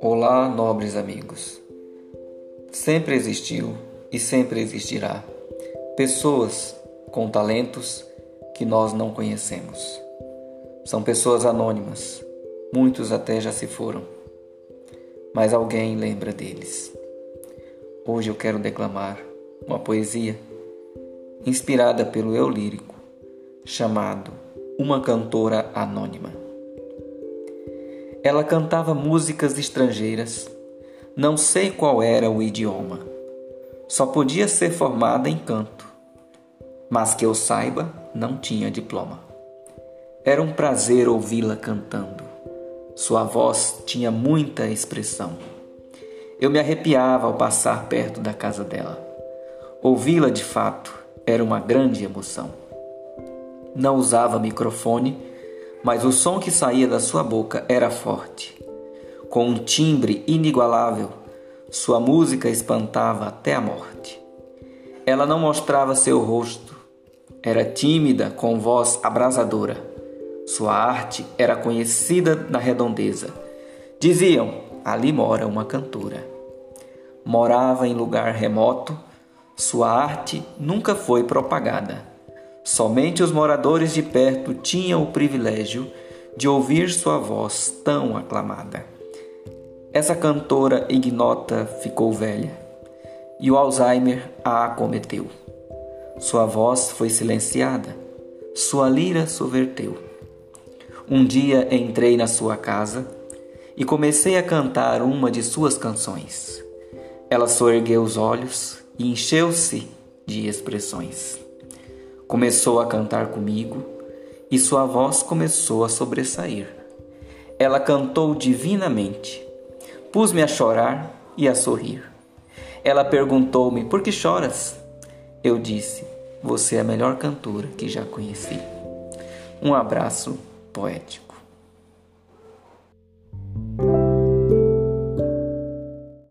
Olá, nobres amigos. Sempre existiu e sempre existirá pessoas com talentos que nós não conhecemos. São pessoas anônimas, muitos até já se foram, mas alguém lembra deles. Hoje eu quero declamar uma poesia inspirada pelo eu lírico, chamado Uma Cantora Anônima. Ela cantava músicas estrangeiras, não sei qual era o idioma, só podia ser formada em canto, mas que eu saiba, não tinha diploma. Era um prazer ouvi-la cantando, sua voz tinha muita expressão. Eu me arrepiava ao passar perto da casa dela. Ouvi-la de fato era uma grande emoção. Não usava microfone, mas o som que saía da sua boca era forte. Com um timbre inigualável, sua música espantava até a morte. Ela não mostrava seu rosto, era tímida, com voz abrasadora. Sua arte era conhecida na redondeza. Diziam: ali mora uma cantora. Morava em lugar remoto sua arte nunca foi propagada. Somente os moradores de perto tinham o privilégio de ouvir sua voz tão aclamada. Essa cantora ignota ficou velha e o Alzheimer a acometeu. Sua voz foi silenciada, sua lira soverteu. Um dia entrei na sua casa e comecei a cantar uma de suas canções. Ela soergueu os olhos e encheu-se de expressões. Começou a cantar comigo e sua voz começou a sobressair. Ela cantou divinamente. Pus-me a chorar e a sorrir. Ela perguntou-me: Por que choras? Eu disse: Você é a melhor cantora que já conheci. Um abraço poético.